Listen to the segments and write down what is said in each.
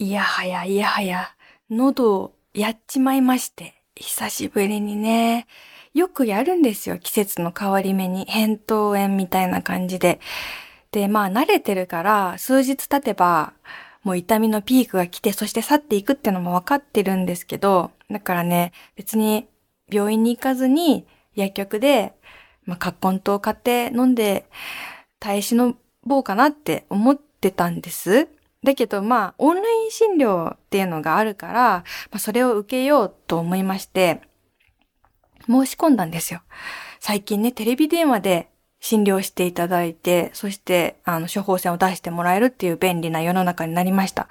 いやはやいやはや、喉をやっちまいまして、久しぶりにね、よくやるんですよ、季節の変わり目に、扁桃炎みたいな感じで。で、まあ慣れてるから、数日経てば、もう痛みのピークが来て、そして去っていくってのも分かってるんですけど、だからね、別に病院に行かずに薬局で、まあ、葛根湯を買って飲んで耐え忍ぼうかなって思ってたんです。だけどまあ、オンライン診療っていうのがあるから、まあ、それを受けようと思いまして、申し込んだんですよ。最近ね、テレビ電話で診療していただいて、そして、あの、処方箋を出してもらえるっていう便利な世の中になりました。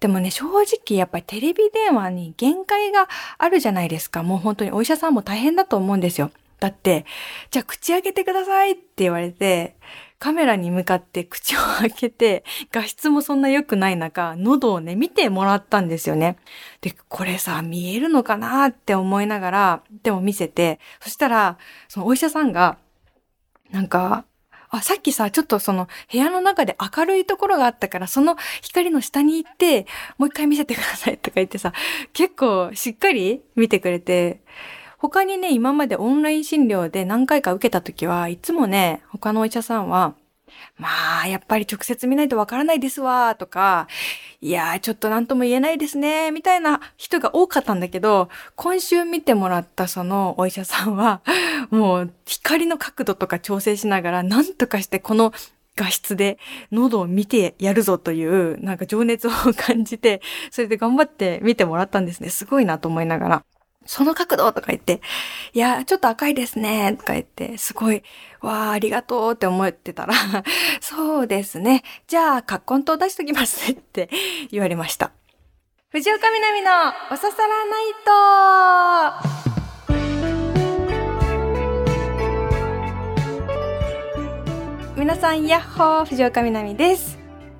でもね、正直やっぱりテレビ電話に限界があるじゃないですか。もう本当にお医者さんも大変だと思うんですよ。だって、じゃあ口開けてくださいって言われて、カメラに向かって口を開けて、画質もそんな良くない中、喉をね、見てもらったんですよね。で、これさ、見えるのかなって思いながら、でも見せて、そしたら、そのお医者さんが、なんか、あ、さっきさ、ちょっとその部屋の中で明るいところがあったから、その光の下に行って、もう一回見せてくださいとか言ってさ、結構しっかり見てくれて、他にね、今までオンライン診療で何回か受けた時はいつもね、他のお医者さんは、まあ、やっぱり直接見ないとわからないですわ、とか、いやー、ちょっと何とも言えないですね、みたいな人が多かったんだけど、今週見てもらったそのお医者さんは、もう光の角度とか調整しながら、なんとかしてこの画質で喉を見てやるぞという、なんか情熱を 感じて、それで頑張って見てもらったんですね。すごいなと思いながら。その角度とか言って、いや、ちょっと赤いですね、とか言って、すごい、わあ、ありがとうって思ってたら、そうですね。じゃあ、カット出しときますねって 言われました。藤岡みなみのおささらナイト皆さん、やっほー、藤岡みなみです。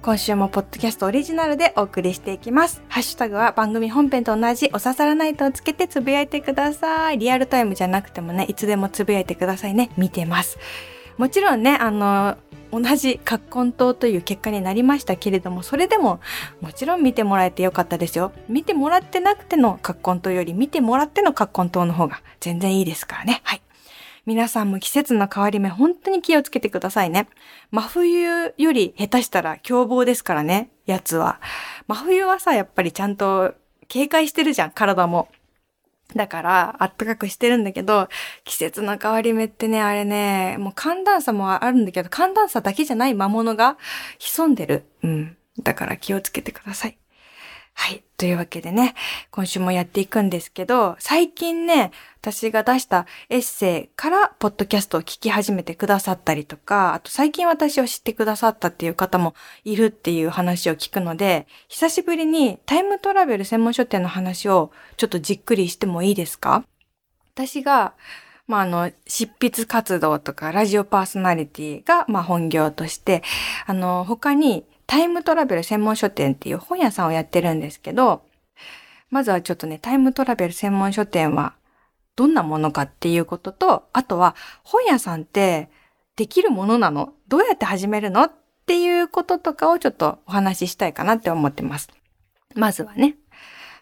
今週もポッドキャストオリジナルでお送りしていきます。ハッシュタグは番組本編と同じお刺さらないとをつけてつぶやいてください。リアルタイムじゃなくてもね、いつでもつぶやいてくださいね。見てます。もちろんね、あの、同じ葛根糖という結果になりましたけれども、それでももちろん見てもらえてよかったですよ。見てもらってなくての葛根糖より見てもらっての葛根糖の方が全然いいですからね。はい。皆さんも季節の変わり目本当に気をつけてくださいね。真冬より下手したら凶暴ですからね、やつは。真冬はさ、やっぱりちゃんと警戒してるじゃん、体も。だから、あったかくしてるんだけど、季節の変わり目ってね、あれね、もう寒暖差もあるんだけど、寒暖差だけじゃない魔物が潜んでる。うん。だから気をつけてください。はい。というわけでね、今週もやっていくんですけど、最近ね、私が出したエッセイからポッドキャストを聞き始めてくださったりとか、あと最近私を知ってくださったっていう方もいるっていう話を聞くので、久しぶりにタイムトラベル専門書店の話をちょっとじっくりしてもいいですか？私が、まあ、あの、執筆活動とかラジオパーソナリティが、まあ、本業として、あの、他にタイムトラベル専門書店っていう本屋さんをやってるんですけど、まずはちょっとね、タイムトラベル専門書店はどんなものかっていうことと、あとは本屋さんってできるものなの？どうやって始めるの？っていうこととかをちょっとお話ししたいかなって思ってます。まずはね、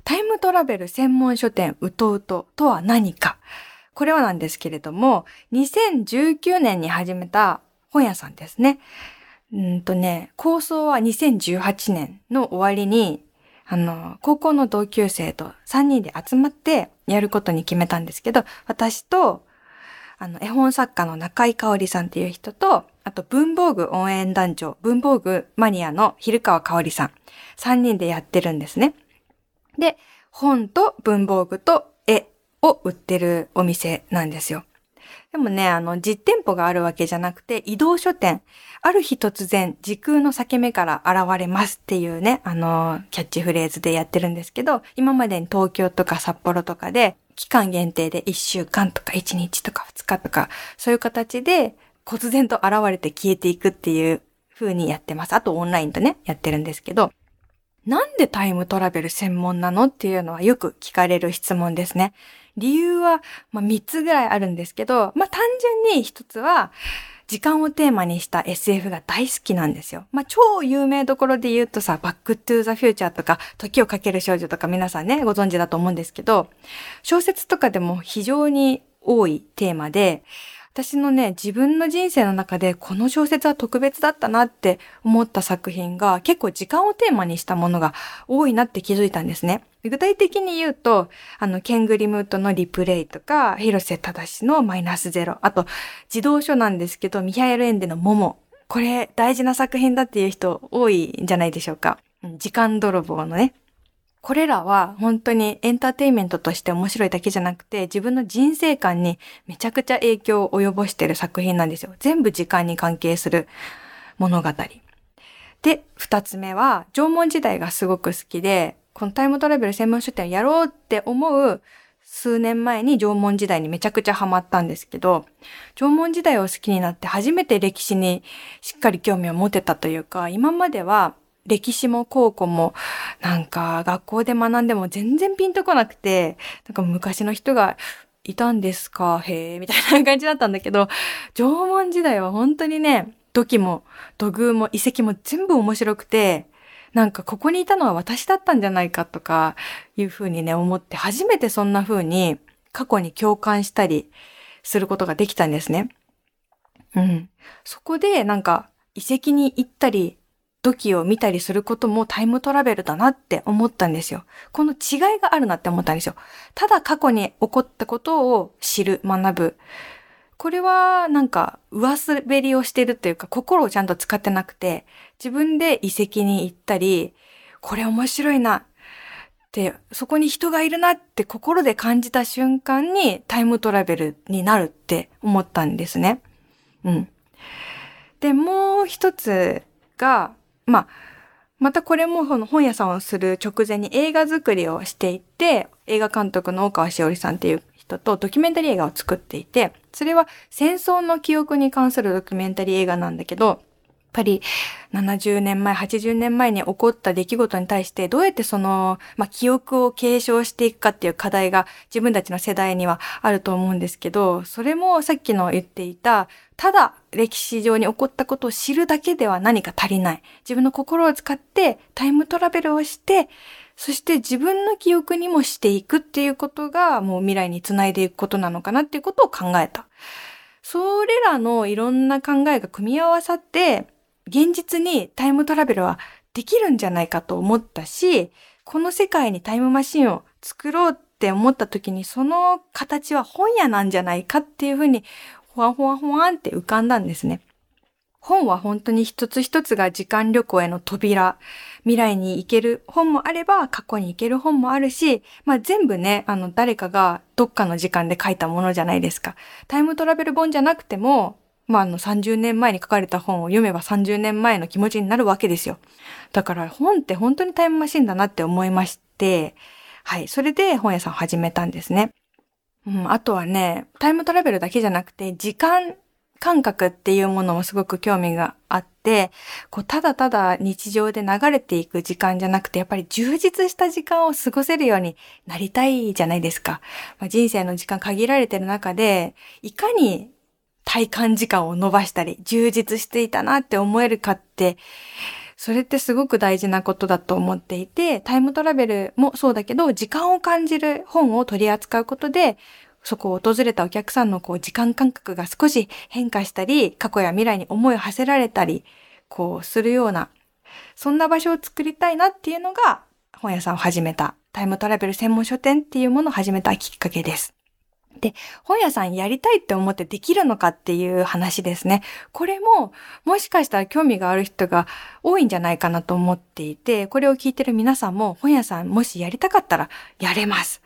タイムトラベル専門書店うとうととは何か。これはなんですけれども、2019年に始めた本屋さんですね。うんとね、構想は2018年の終わりに、あの、高校の同級生と3人で集まってやることに決めたんですけど、私と、あの、絵本作家の中井香織さんっていう人と、あと文房具応援団長、文房具マニアの昼川香織さん、3人でやってるんですね。で、本と文房具と絵を売ってるお店なんですよ。でもね、あの、実店舗があるわけじゃなくて、移動書店。ある日突然、時空の裂け目から現れますっていうね、あの、キャッチフレーズでやってるんですけど、今までに東京とか札幌とかで、期間限定で1週間とか1日とか2日とか、そういう形で、忽然と現れて消えていくっていう風にやってます。あとオンラインとね、やってるんですけど、なんでタイムトラベル専門なのっていうのはよく聞かれる質問ですね。理由は、まあ、3つぐらいあるんですけど、まあ、単純に1つは、時間をテーマにした SF が大好きなんですよ。まあ、超有名どころで言うとさ、バックトゥーザフューチャーとか、時をかける少女とか皆さんね、ご存知だと思うんですけど、小説とかでも非常に多いテーマで、私のね、自分の人生の中でこの小説は特別だったなって思った作品が結構時間をテーマにしたものが多いなって気づいたんですね。具体的に言うと、あの、ケングリムートのリプレイとか、広瀬正のマイナスゼロ、あと、児童書なんですけど、ミハエル・エンデのモモ。これ大事な作品だっていう人多いんじゃないでしょうか。時間泥棒のね、これらは本当にエンターテインメントとして面白いだけじゃなくて自分の人生観にめちゃくちゃ影響を及ぼしている作品なんですよ。全部時間に関係する物語。で、二つ目は縄文時代がすごく好きで、このタイムトラベル専門書店をやろうって思う数年前に縄文時代にめちゃくちゃハマったんですけど、縄文時代を好きになって初めて歴史にしっかり興味を持てたというか、今までは歴史も高校も、なんか学校で学んでも全然ピンとこなくて、なんか昔の人がいたんですか？へえ、みたいな感じだったんだけど、縄文時代は本当にね、土器も土偶も遺跡も全部面白くて、なんかここにいたのは私だったんじゃないかとかいうふうにね思って初めてそんな風に過去に共感したりすることができたんですね。うん。そこでなんか遺跡に行ったり土器を見たりすることもタイムトラベルだなって思ったんですよ。この違いがあるなって思ったんですよ。ただ過去に起こったことを知る、学ぶ。これはなんか上滑りをしてるというか心をちゃんと使ってなくて自分で遺跡に行ったり、これ面白いなって、そこに人がいるなって心で感じた瞬間にタイムトラベルになるって思ったんですね。うん。で、もう一つが、まあ、またこれも本屋さんをする直前に映画作りをしていて、映画監督の大川しおりさんっていう人とドキュメンタリー映画を作っていて、それは戦争の記憶に関するドキュメンタリー映画なんだけど、やっぱり70年前、80年前に起こった出来事に対してどうやってその、まあ、記憶を継承していくかっていう課題が自分たちの世代にはあると思うんですけど、それもさっきの言っていた、ただ歴史上に起こったことを知るだけでは何か足りない。自分の心を使ってタイムトラベルをして、そして自分の記憶にもしていくっていうことがもう未来につないでいくことなのかなっていうことを考えた。それらのいろんな考えが組み合わさって、現実にタイムトラベルはできるんじゃないかと思ったし、この世界にタイムマシンを作ろうって思った時にその形は本屋なんじゃないかっていうふうに、ほわほわほわんって浮かんだんですね。本は本当に一つ一つが時間旅行への扉。未来に行ける本もあれば、過去に行ける本もあるし、まあ全部ね、あの誰かがどっかの時間で書いたものじゃないですか。タイムトラベル本じゃなくても、まあ、あの30年前に書かれた本を読めば30年前の気持ちになるわけですよ。だから本って本当にタイムマシンだなって思いまして、はい。それで本屋さん始めたんですね。うん、あとはね、タイムトラベルだけじゃなくて、時間感覚っていうものもすごく興味があって、こう、ただただ日常で流れていく時間じゃなくて、やっぱり充実した時間を過ごせるようになりたいじゃないですか。まあ、人生の時間限られてる中で、いかに体感時間を伸ばしたり、充実していたなって思えるかって、それってすごく大事なことだと思っていて、タイムトラベルもそうだけど、時間を感じる本を取り扱うことで、そこを訪れたお客さんのこう時間感覚が少し変化したり、過去や未来に思いを馳せられたり、こうするような、そんな場所を作りたいなっていうのが、本屋さんを始めた、タイムトラベル専門書店っていうものを始めたきっかけです。で、本屋さんやりたいって思ってできるのかっていう話ですね。これも、もしかしたら興味がある人が多いんじゃないかなと思っていて、これを聞いてる皆さんも本屋さんもしやりたかったらやれます。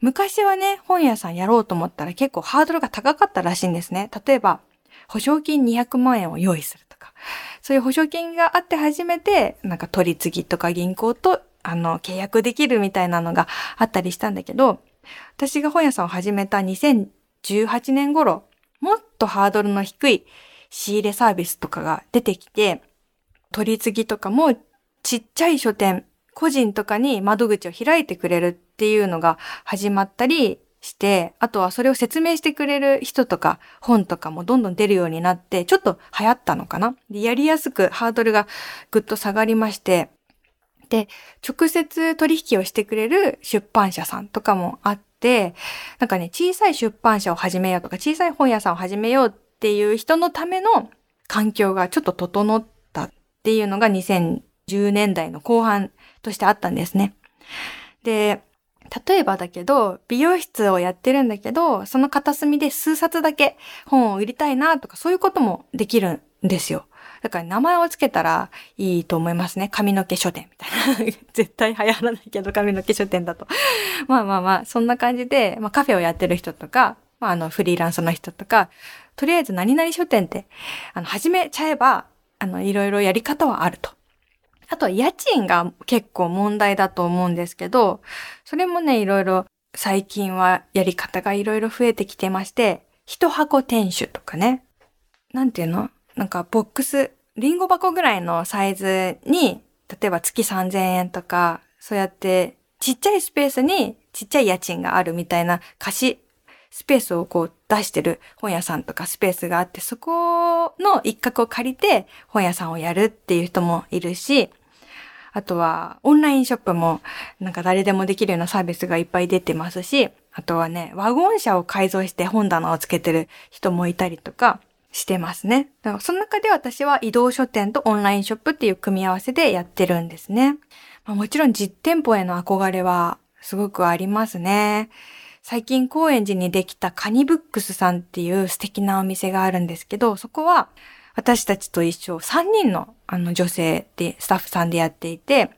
昔はね、本屋さんやろうと思ったら結構ハードルが高かったらしいんですね。例えば、保証金200万円を用意するとか、そういう保証金があって初めて、なんか取り次ぎとか銀行と、あの、契約できるみたいなのがあったりしたんだけど、私が本屋さんを始めた2018年頃、もっとハードルの低い仕入れサービスとかが出てきて、取り次ぎとかもちっちゃい書店、個人とかに窓口を開いてくれるっていうのが始まったりして、あとはそれを説明してくれる人とか本とかもどんどん出るようになって、ちょっと流行ったのかな。でやりやすくハードルがぐっと下がりまして、で、直接取引をしてくれる出版社さんとかもあって、なんかね、小さい出版社を始めようとか、小さい本屋さんを始めようっていう人のための環境がちょっと整ったっていうのが2010年代の後半としてあったんですね。で、例えばだけど、美容室をやってるんだけど、その片隅で数冊だけ本を売りたいなとか、そういうこともできるんですよ。だから名前をつけたらいいと思いますね。髪の毛書店みたいな。絶対流行らないけど、髪の毛書店だと。まあまあまあ、そんな感じで、まあカフェをやってる人とか、まああのフリーランスの人とか、とりあえず何々書店って、あの、始めちゃえば、あの、いろいろやり方はあると。あとは家賃が結構問題だと思うんですけど、それもね、いろいろ最近はやり方がいろいろ増えてきてまして、一箱店主とかね。なんていうの？なんかボックス、リンゴ箱ぐらいのサイズに、例えば月3000円とか、そうやってちっちゃいスペースにちっちゃい家賃があるみたいな貸しスペースをこう出してる本屋さんとかスペースがあって、そこの一角を借りて本屋さんをやるっていう人もいるし、あとはオンラインショップもなんか誰でもできるようなサービスがいっぱい出てますし、あとはね、ワゴン車を改造して本棚をつけてる人もいたりとかしてますね。だからその中で私は移動書店とオンラインショップっていう組み合わせでやってるんですね。まあ、もちろん実店舗への憧れはすごくありますね。最近高円寺にできたカニブックスさんっていう素敵なお店があるんですけど、そこは私たちと一緒3人のあの女性でスタッフさんでやっていて、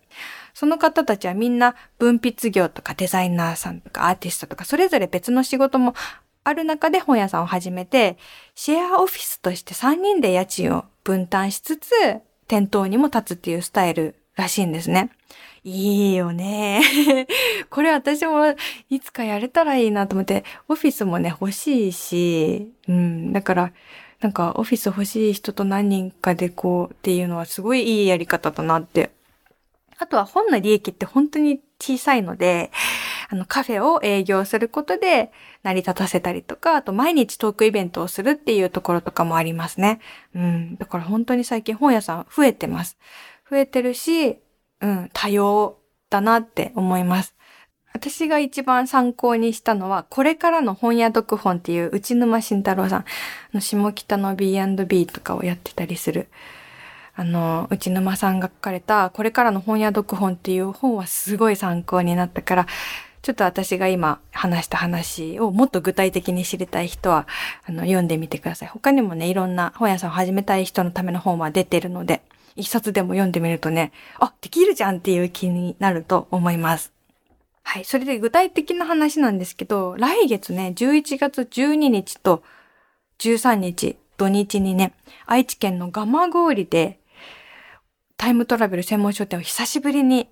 その方たちはみんな文筆業とかデザイナーさんとかアーティストとかそれぞれ別の仕事もある中で本屋さんを始めて、シェアオフィスとして3人で家賃を分担しつつ、店頭にも立つっていうスタイルらしいんですね。いいよね。これ私もいつかやれたらいいなと思って、オフィスもね、欲しいし、うん、だから、なんかオフィス欲しい人と何人かでこうっていうのはすごいいいやり方だなって。あとは本の利益って本当に小さいので、あのカフェを営業することで成り立たせたりとか、あと毎日トークイベントをするっていうところとかもありますね。うん。だから本当に最近本屋さん増えてます。増えてるし、うん、多様だなって思います。私が一番参考にしたのは、これからの本屋読本っていう内沼慎太郎さんの下北の B&B とかをやってたりする。あの、内沼さんが書かれた、これからの本屋読本っていう本はすごい参考になったから、ちょっと私が今話した話をもっと具体的に知りたい人は、あの、読んでみてください。他にもね、いろんな本屋さんを始めたい人のための本は出てるので、一冊でも読んでみるとね、あ、できるじゃんっていう気になると思います。はい。それで具体的な話なんですけど、来月ね、11月12日と13日、土日にね、愛知県の蒲郡で、タイムトラベル専門書店を久しぶりに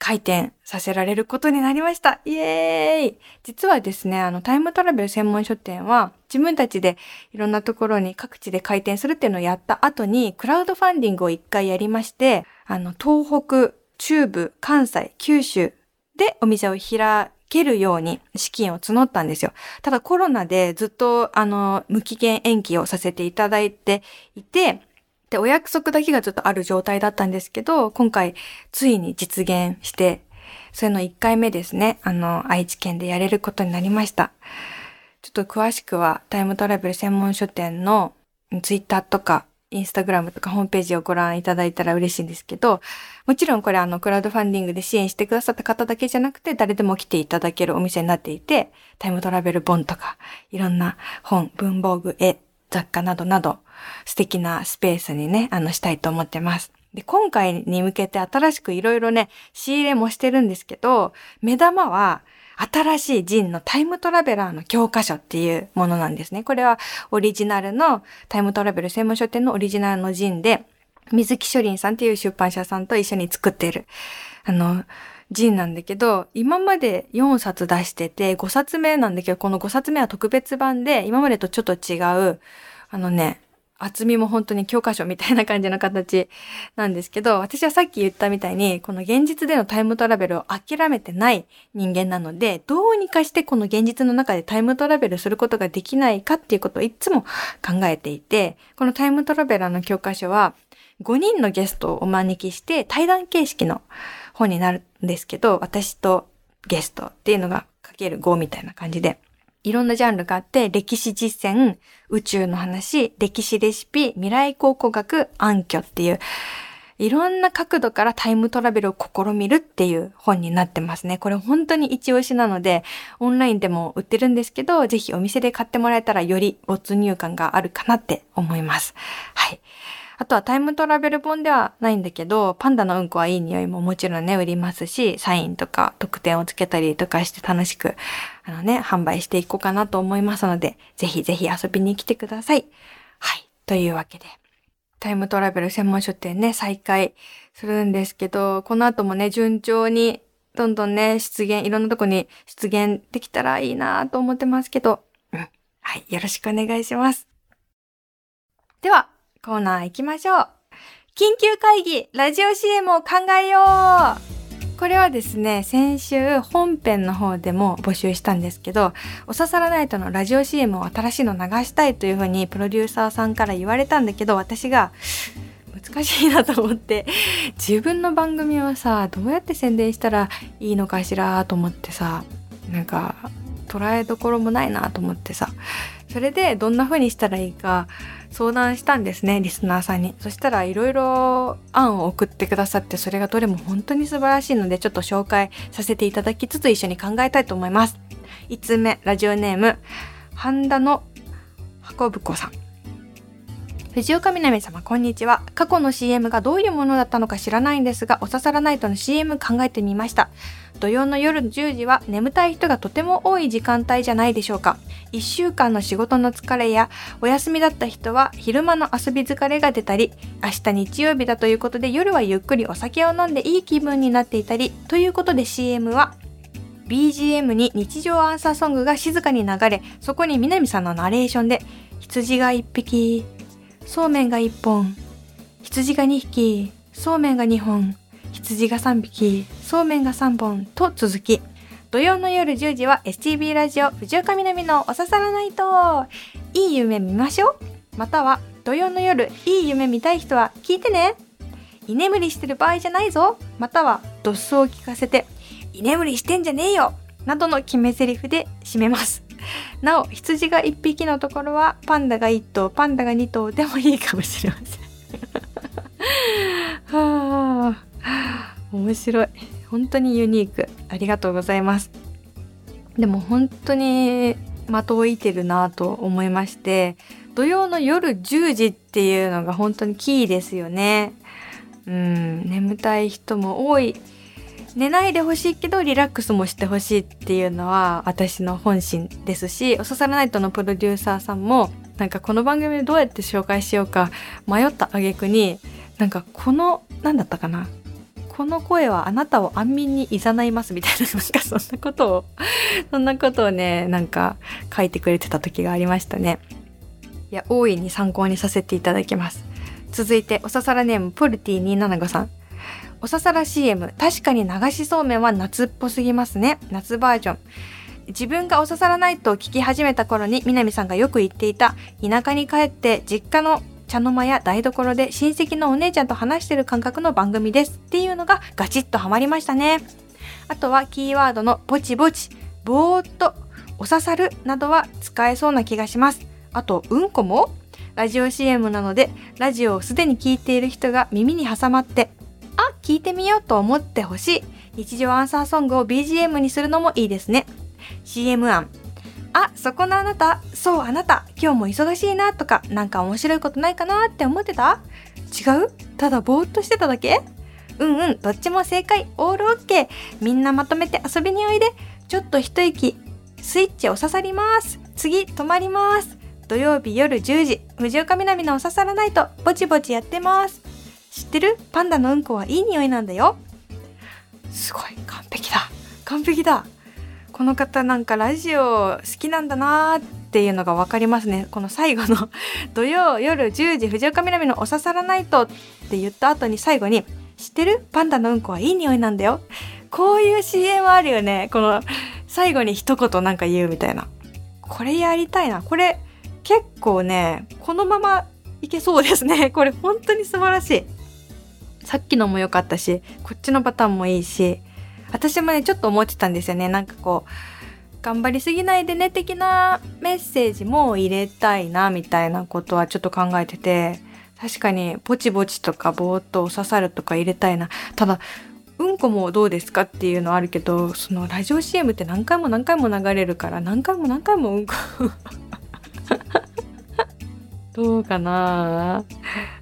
開店させられることになりました。イエーイ実はですね、あの、タイムトラベル専門書店は、自分たちでいろんなところに各地で開店するっていうのをやった後に、クラウドファンディングを一回やりまして、あの、東北、中部、関西、九州でお店を開けるように資金を募ったんですよ。ただコロナでずっとあの、無期限延期をさせていただいていて、で、お約束だけがずっとある状態だったんですけど、今回、ついに実現して、それの1回目ですね、あの、愛知県でやれることになりました。ちょっと詳しくは、タイムトラベル専門書店のツイッターとか、インスタグラムとかホームページをご覧いただいたら嬉しいんですけど、もちろんこれあの、クラウドファンディングで支援してくださった方だけじゃなくて、誰でも来ていただけるお店になっていて、タイムトラベル本とか、いろんな本、文房具、絵、雑貨などなど、素敵なスペースにね、あの、したいと思ってます。で、今回に向けて新しくいろいろね、仕入れもしてるんですけど、目玉は、新しいジンのタイムトラベラーの教科書っていうものなんですね。これはオリジナルのタイムトラベル専門書店のオリジナルのジンで、水木書林さんっていう出版社さんと一緒に作ってる、あの、ジンなんだけど、今まで4冊出してて、5冊目なんだけど、この5冊目は特別版で、今までとちょっと違う、あのね、厚みも本当に教科書みたいな感じの形なんですけど、私はさっき言ったみたいに、この現実でのタイムトラベルを諦めてない人間なので、どうにかしてこの現実の中でタイムトラベルすることができないかっていうことをいつも考えていて、このタイムトラベラーの教科書は、5人のゲストをお招きして対談形式の本になるんですけど、私とゲストっていうのがかける5みたいな感じで、いろんなジャンルがあって、歴史実践、宇宙の話、歴史レシピ、未来考古学、暗渠っていう、いろんな角度からタイムトラベルを試みるっていう本になってますね。これ本当に一押しなので、オンラインでも売ってるんですけど、ぜひお店で買ってもらえたらより没入感があるかなって思います。はい。あとはタイムトラベル本ではないんだけど、パンダのうんこはいい匂いももちろんね、売りますし、サインとか特典をつけたりとかして楽しく、あのね、販売していこうかなと思いますので、ぜひぜひ遊びに来てください。はい。というわけで、タイムトラベル専門書店ね、再開するんですけど、この後もね、順調に、どんどんね、出現、いろんなとこに出現できたらいいなと思ってますけど、うん。はい。よろしくお願いします。では、コーナー行きましょう。緊急会議、ラジオ CM を考えようこれはですね、先週本編の方でも募集したんですけど、おささらナイトのラジオ CM を新しいの流したいというふうにプロデューサーさんから言われたんだけど、私が難しいなと思って、自分の番組をさ、どうやって宣伝したらいいのかしらと思ってさ、なんか捉えどころもないなと思ってさ、それでどんな風にしたらいいか相談したんですね、リスナーさんに。そしたらいろいろ案を送ってくださって、それがどれも本当に素晴らしいので、ちょっと紹介させていただきつつ一緒に考えたいと思います。5つ目、ラジオネーム、半田の箱ぶこさん。藤岡みなみ様、こんにちは。過去の CM がどういうものだったのか知らないんですが、おささらナイトの CM 考えてみました。土曜の夜10時は眠たい人がとても多い時間帯じゃないでしょうか。1週間の仕事の疲れやお休みだった人は昼間の遊び疲れが出たり、明日日曜日だということで夜はゆっくりお酒を飲んでいい気分になっていたり、ということで CM は BGM に日常アンサーソングが静かに流れ、そこに南さんのナレーションで羊が1匹、そうめんが1本、羊が2匹、そうめんが2本、羊が3匹、そうめんが3本と続き、土曜の夜10時は STB ラジオ藤岡みなみのおささらないといい夢見ましょう。または土曜の夜いい夢見たい人は聞いてね。居眠りしてる場合じゃないぞ。またはドッスを聞かせて居眠りしてんじゃねえよ。などの決め台詞で締めます。なお羊が1匹のところはパンダが1頭パンダが2頭でもいいかもしれません。はあ面白い。本当にユニーク。ありがとうございます。でも本当に的を射てるなと思いまして土曜の夜10時っていうのが本当にキーですよね。うん眠たい人も多い。寝ないでほしいけどリラックスもしてほしいっていうのは私の本心ですしおささらナイトのプロデューサーさんもなんかこの番組でどうやって紹介しようか迷った挙句になんかこの何だったかなこの声はあなたを安眠に誘いますみたいな、なんかそんなことを、そんなことをね、なんか書いてくれてた時がありましたね。いや、大いに参考にさせていただきます。続いて、おささらネーム、ポルティ275さん。おささら CM、確かに流しそうめんは夏っぽすぎますね。夏バージョン。自分がおささらないと聞き始めた頃に南さんがよく言っていた田舎に帰って実家の茶の間や台所で親戚のお姉ちゃんと話してる感覚の番組ですっていうのがガチッとハマりましたね。あとはキーワードのぼちぼち、ぼーっと、お刺さるなどは使えそうな気がします。あと、うんこも？ラジオ CM なので、ラジオをすでに聞いている人が耳に挟まって、あ、聞いてみようと思ってほしい。日常アンサーソングを BGM にするのもいいですね。CM 案、あ、そこのあなた、そうあなた、今日も忙しいなとか、なんか面白いことないかなって思ってた？違う？ただぼーっとしてただけ？うんうん、どっちも正解、オールオッケー。みんなまとめて遊びにおいで。ちょっと一息、スイッチお刺さります。次、止まります。土曜日夜10時、藤岡みなみのお刺さらないと、ぼちぼちやってます。知ってる？パンダのうんこはいい匂いなんだよ。すごい、完璧だ。完璧だ。この方なんかラジオ好きなんだなーっていうのが分かりますね。この最後の 土曜夜10時藤岡みなみのおささらナイトって言った後に最後に知ってる？パンダのうんこはいい匂いなんだよ。こういう CM あるよね。この最後に一言なんか言うみたいな。これやりたいな。これ結構ねこのままいけそうですね。これ本当に素晴らしい。さっきのも良かったしこっちのパターンもいいし私もねちょっと思ってたんですよね。なんかこう頑張りすぎないでね的なメッセージも入れたいなみたいなことはちょっと考えてて確かにぼちぼちとかぼーっと刺さるとか入れたいな。ただうんこもどうですかっていうのはあるけどそのラジオ CM って何回も何回も流れるから何回も何回もうんこどうかな。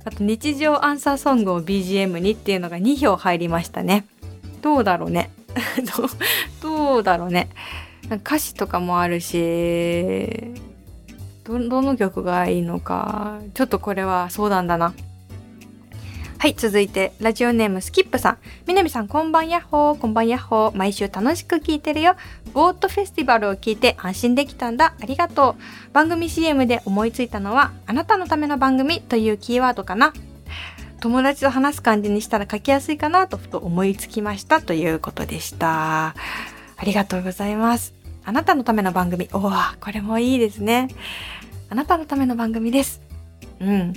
あと日常アンサーソングを BGM にっていうのが2票入りましたね。どうだろうね。どうだろうね。歌詞とかもあるしどどの曲がいいのか。ちょっとこれは相談だな。はい続いてラジオネームスキップさん。みなみさんこんばんやっほー。こんばんやっほー。毎週楽しく聞いてるよ。ボートフェスティバルを聞いて安心できたんだ。ありがとう。番組 CM で思いついたのはあなたのための番組というキーワードかな。友達と話す感じにしたら書きやすいかなとふと思いつきました。ということでした。ありがとうございます。あなたのための番組。おお、これもいいですね。あなたのための番組です。うん。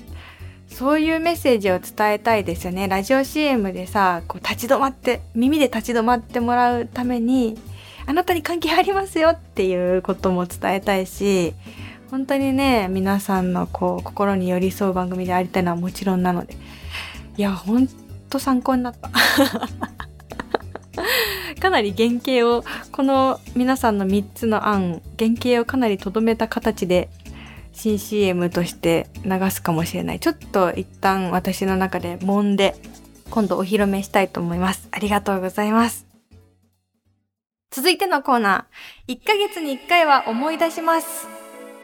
そういうメッセージを伝えたいですよね。ラジオ CM でさ、こう立ち止まって、耳で立ち止まってもらうために、あなたに関係ありますよっていうことも伝えたいし、本当にね、皆さんのこう、心に寄り添う番組でありたいのはもちろんなので。いや、ほんと参考になった。かなり原型をこの皆さんの3つの案原型をかなりとどめた形で新 CM として流すかもしれない。ちょっと一旦私の中で揉んで今度お披露目したいと思います。ありがとうございます。続いてのコーナー。1ヶ月に1回は思い出します。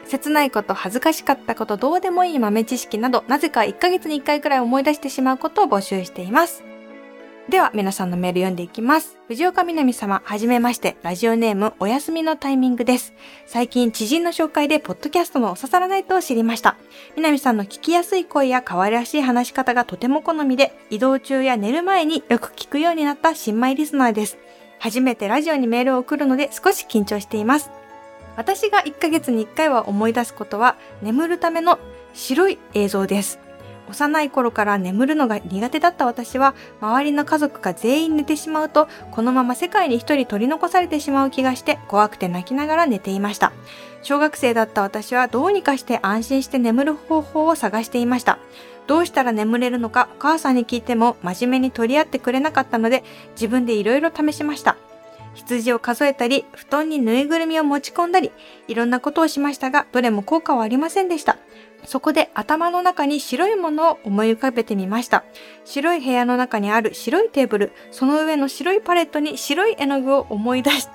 切ないこと、恥ずかしかったこと、どうでもいい豆知識など、なぜか1ヶ月に1回くらい思い出してしまうことを募集しています。では、皆さんのメール読んでいきます。藤岡みなみ様、はじめまして、ラジオネーム、お休みのタイミングです。最近、知人の紹介で、ポッドキャストのお刺さらないと知りました。みなみさんの聞きやすい声や可愛らしい話し方がとても好みで、移動中や寝る前によく聞くようになった新米リスナーです。初めてラジオにメールを送るので少し緊張しています。私が1ヶ月に1回は思い出すことは、眠るための白い映像です。幼い頃から眠るのが苦手だった私は、周りの家族が全員寝てしまうと、このまま世界に一人取り残されてしまう気がして、怖くて泣きながら寝ていました。小学生だった私はどうにかして安心して眠る方法を探していました。どうしたら眠れるのかお母さんに聞いても真面目に取り合ってくれなかったので、自分で色々試しました。羊を数えたり、布団にぬいぐるみを持ち込んだり、いろんなことをしましたが、どれも効果はありませんでした。そこで頭の中に白いものを思い浮かべてみました。白い部屋の中にある白いテーブル、その上の白いパレットに白い絵の具を思い出して、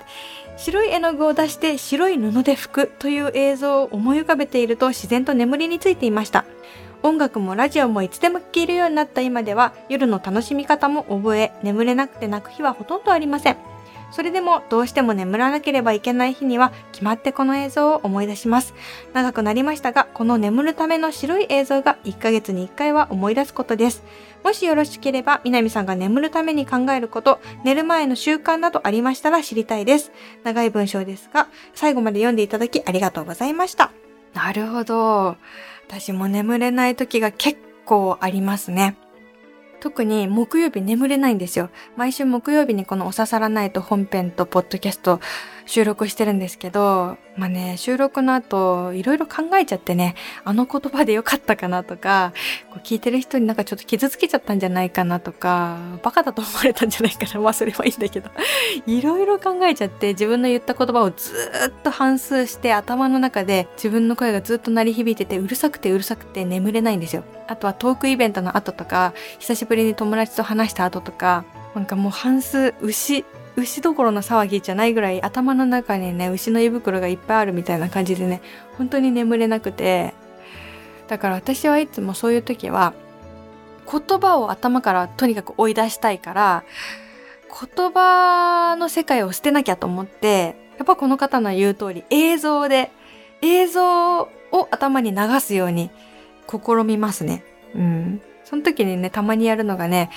白い絵の具を出して白い布で拭くという映像を思い浮かべていると自然と眠りについていました。音楽もラジオもいつでも聴けるようになった今では夜の楽しみ方も覚え、眠れなくて泣く日はほとんどありません。それでもどうしても眠らなければいけない日には決まってこの映像を思い出します。長くなりましたが、この眠るための白い映像が1ヶ月に1回は思い出すことです。もしよろしければ、南さんが眠るために考えること、寝る前の習慣などありましたら知りたいです。長い文章ですが、最後まで読んでいただきありがとうございました。なるほど。私も眠れない時が結構ありますね。特に木曜日眠れないんですよ。毎週木曜日にこのおささらないと本編とポッドキャスト収録してるんですけど、まあね、収録の後、いろいろ考えちゃってね、あの言葉でよかったかなとか、こう聞いてる人になんかちょっと傷つけちゃったんじゃないかなとか、バカだと思われたんじゃないかな。まあそれはいいんだけど。いろいろ考えちゃって自分の言った言葉をずっと反数して頭の中で自分の声がずっと鳴り響いててうるさくてうるさくて眠れないんですよ。あとはトークイベントの後とか、久しぶりに友達と話した後とか、なんかもう半数牛牛どころの騒ぎじゃないぐらい頭の中にね牛の胃袋がいっぱいあるみたいな感じでね本当に眠れなくてだから私はいつもそういう時は言葉を頭からとにかく追い出したいから言葉の世界を捨てなきゃと思ってやっぱこの方の言う通り映像で映像を頭に流すように試みますね。うん。その時にね、たまにやるのがね、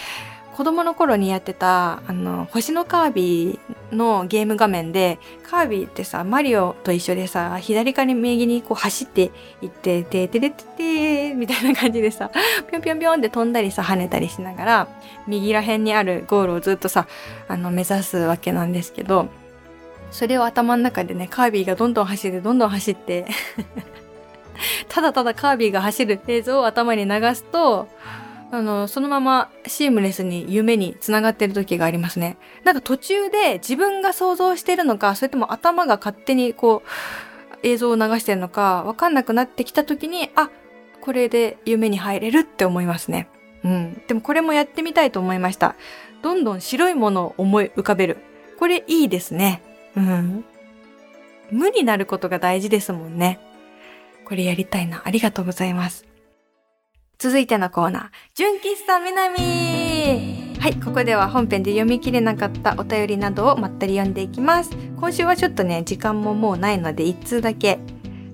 子供の頃にやってた、あの、星のカービィのゲーム画面で、カービィってさ、マリオと一緒でさ、左から右にこう走っていって、ててれててみたいな感じでさ、ぴょんぴょんぴょんって飛んだりさ、跳ねたりしながら、右ら辺にあるゴールをずっとさ、あの、目指すわけなんですけど、それを頭の中でね、カービィがどんどん走って、どんどん走って ただただカービィが走る映像を頭に流すと、あの、そのままシームレスに夢につながってる時がありますね。なんか途中で自分が想像してるのか、それとも頭が勝手にこう、映像を流してるのか、わかんなくなってきた時に、あ、これで夢に入れるって思いますね。うん。でもこれもやってみたいと思いました。どんどん白いものを思い浮かべる。これいいですね。うん。無になることが大事ですもんね。これやりたいな。ありがとうございます。続いてのコーナー、純喫茶南はい、ここでは本編で読み切れなかったお便りなどをまったり読んでいきます。今週はちょっとね、時間ももうないので一通だけ。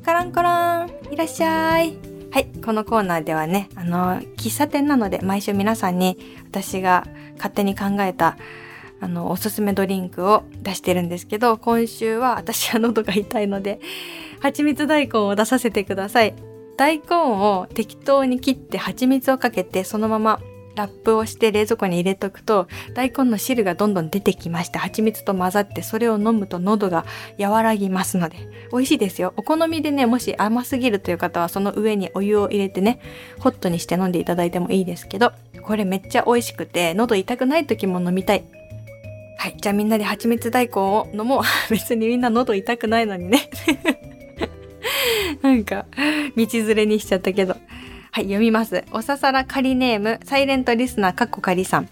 カランコロン、いらっしゃい。はい、このコーナーではね、あの、喫茶店なので毎週皆さんに私が勝手に考えたあの、おすすめドリンクを出してるんですけど、今週は私は喉が痛いので、蜂蜜大根を出させてください。大根を適当に切って蜂蜜をかけてそのままラップをして冷蔵庫に入れとくと大根の汁がどんどん出てきまして蜂蜜と混ざってそれを飲むと喉が和らぎますので美味しいですよ。お好みでね、もし甘すぎるという方はその上にお湯を入れてね、ホットにして飲んでいただいてもいいですけど、これめっちゃ美味しくて喉痛くない時も飲みたい。はい。じゃあみんなで蜂蜜大根を飲もう。別にみんな喉痛くないのにね。なんか、道連れにしちゃったけど。はい、読みます。おささら仮ネーム、サイレントリスナーかっこ仮さん。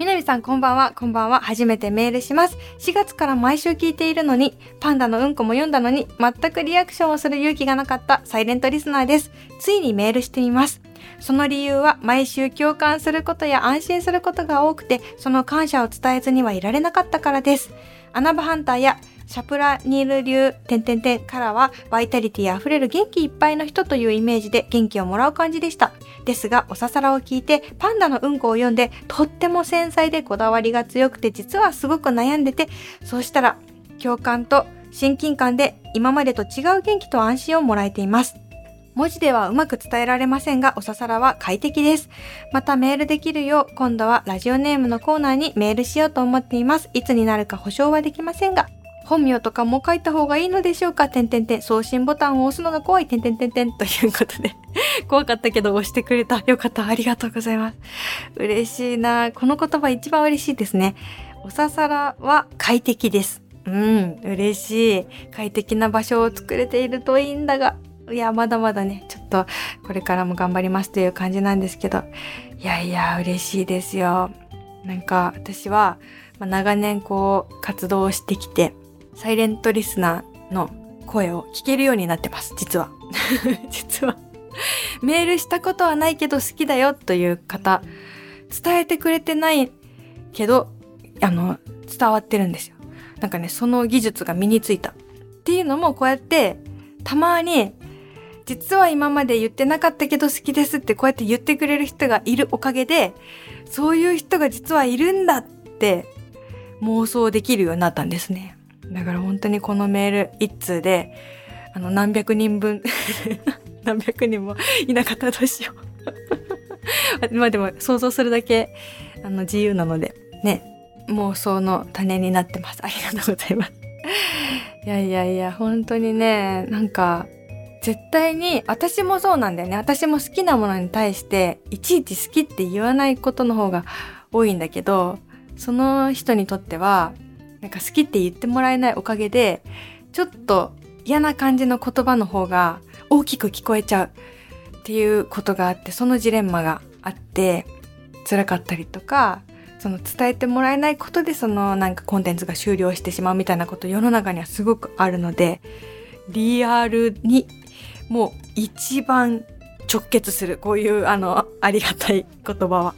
みなみさんこんばんは、こんばんは。初めてメールします。4月から毎週聞いているのに、パンダのうんこも読んだのに、全くリアクションをする勇気がなかったサイレントリスナーです。ついにメールしてみます。その理由は毎週共感することや安心することが多くて、その感謝を伝えずにはいられなかったからです。穴場ハンターやシャプラニール流点々点からはバイタリティ溢れる元気いっぱいの人というイメージで元気をもらう感じでした。ですが、おささらを聞いてパンダのうんこを読んでとっても繊細でこだわりが強くて実はすごく悩んでて、そうしたら共感と親近感で今までと違う元気と安心をもらえています。文字ではうまく伝えられませんが、おささらは快適です。またメールできるよう、今度はラジオネームのコーナーにメールしようと思っています。いつになるか保証はできませんが、本名とかも書いた方がいいのでしょうか？てんてんてん。送信ボタンを押すのが怖い。てんてんてんてん。ということで 怖かったけど押してくれた。よかった。ありがとうございます。嬉しいな。この言葉一番嬉しいですね。おささらは快適です。うん、嬉しい。快適な場所を作れているといいんだが。いや、まだまだね、ちょっとこれからも頑張りますという感じなんですけど。いやいや、嬉しいですよ。なんか私は、まあ、長年こう活動をしてきて、サイレントリスナーの声を聞けるようになってます、実は。実は。メールしたことはないけど好きだよという方、伝えてくれてないけど、あの、伝わってるんですよ。なんかね、その技術が身についた。っていうのもこうやって、たまに、実は今まで言ってなかったけど好きですってこうやって言ってくれる人がいるおかげで、そういう人が実はいるんだって妄想できるようになったんですね。だから本当にこのメール一通で、あの、何百人分 何百人もいなかったらどうしよう まあでも想像するだけ、あの、自由なので、ね、妄想の種になってます。ありがとうございます。いやいやいや、本当にね、なんか、絶対に、私もそうなんだよね。私も好きなものに対して、いちいち好きって言わないことの方が多いんだけど、その人にとっては、なんか好きって言ってもらえないおかげで、ちょっと嫌な感じの言葉の方が大きく聞こえちゃうっていうことがあって、そのジレンマがあって、辛かったりとか、その伝えてもらえないことでそのなんかコンテンツが終了してしまうみたいなこと世の中にはすごくあるので、リアルにもう一番直結する、こういうあの、ありがたい言葉は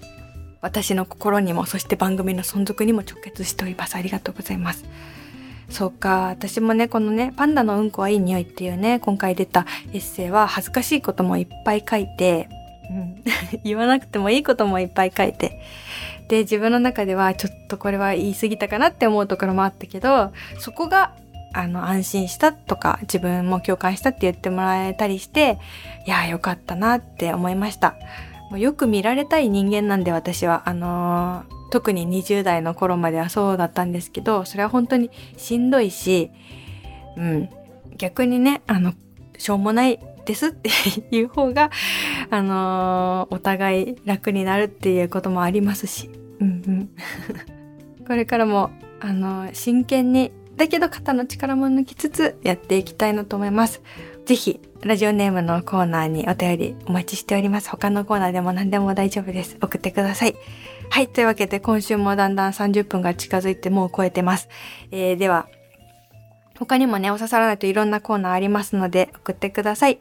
私の心にも、そして番組の存続にも直結しております。ありがとうございます。そうか。私もね、このね、パンダのうんこはいい匂いっていうね、今回出たエッセイは恥ずかしいこともいっぱい書いて、うん、言わなくてもいいこともいっぱい書いて。で、自分の中ではちょっとこれは言い過ぎたかなって思うところもあったけど、そこが、あの、安心したとか、自分も共感したって言ってもらえたりして、いや、よかったなって思いました。もうよく見られたい人間なんで私は、あのー特に20代の頃まではそうだったんですけど、それは本当にしんどいし、うん、逆にね、あの、しょうもないですっていう方が、あのー、お互い楽になるっていうこともありますし、うんうん。これからも、あのー、真剣に、だけど肩の力も抜きつつやっていきたいなと思います。ぜひ、ラジオネームのコーナーにお便りお待ちしております。他のコーナーでも何でも大丈夫です。送ってください。はい。というわけで、今週もだんだん30分が近づいてもう超えてます。えー、では、他にもね、お刺さらないといろんなコーナーありますので、送ってください。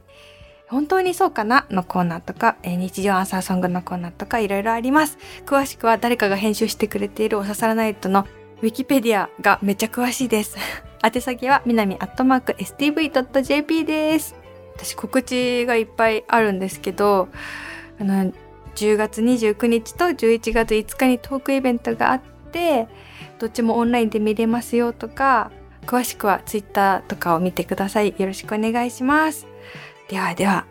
本当にそうかな？のコーナーとか、えー、日常アンサーソングのコーナーとかいろいろあります。詳しくは誰かが編集してくれているお刺さらないとのウィキペディアがめっちゃ詳しいです。宛先はみなみアットマーク stv.jp です。私告知がいっぱいあるんですけど、あの、10月29日と11月5日にトークイベントがあってどっちもオンラインで見れますよとか詳しくは Twitter とかを見てくださいよろしくお願いしますではでは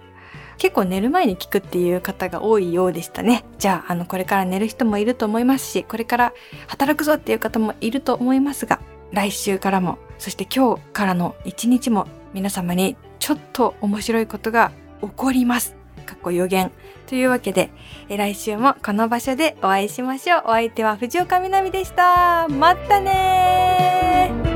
結構寝る前に聞くっていう方が多いようでしたねじゃああのこれから寝る人もいると思いますしこれから働くぞっていう方もいると思いますが来週からもそして今日からの一日も皆様にちょっと面白いことが起こりますかっこ予言。というわけで、来週もこの場所でお会いしましょう。お相手は藤岡みなみでした。またね